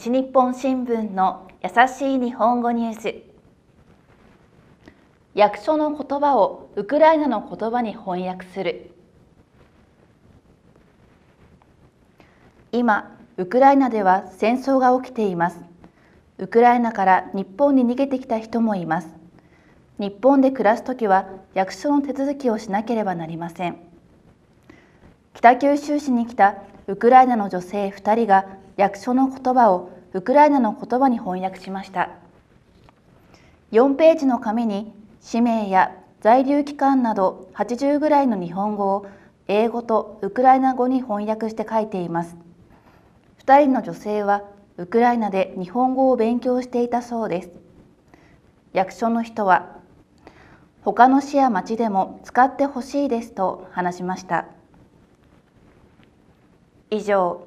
西日本新聞の優しい日本語ニュース。役所の言葉をウクライナの言葉に翻訳する。今ウクライナでは戦争が起きています。ウクライナから日本に逃げてきた人もいます。日本で暮らすときは役所の手続きをしなければなりません。北九州市に来たウクライナの女性2人が役所の言葉をウクライナの言葉に翻訳しました。4ページの紙に氏名や在留期間など80ぐらいの日本語を英語とウクライナ語に翻訳して書いています。2人の女性はウクライナで日本語を勉強していたそうです。役所の人は他の市や町でも使ってほしいですと話しました。以上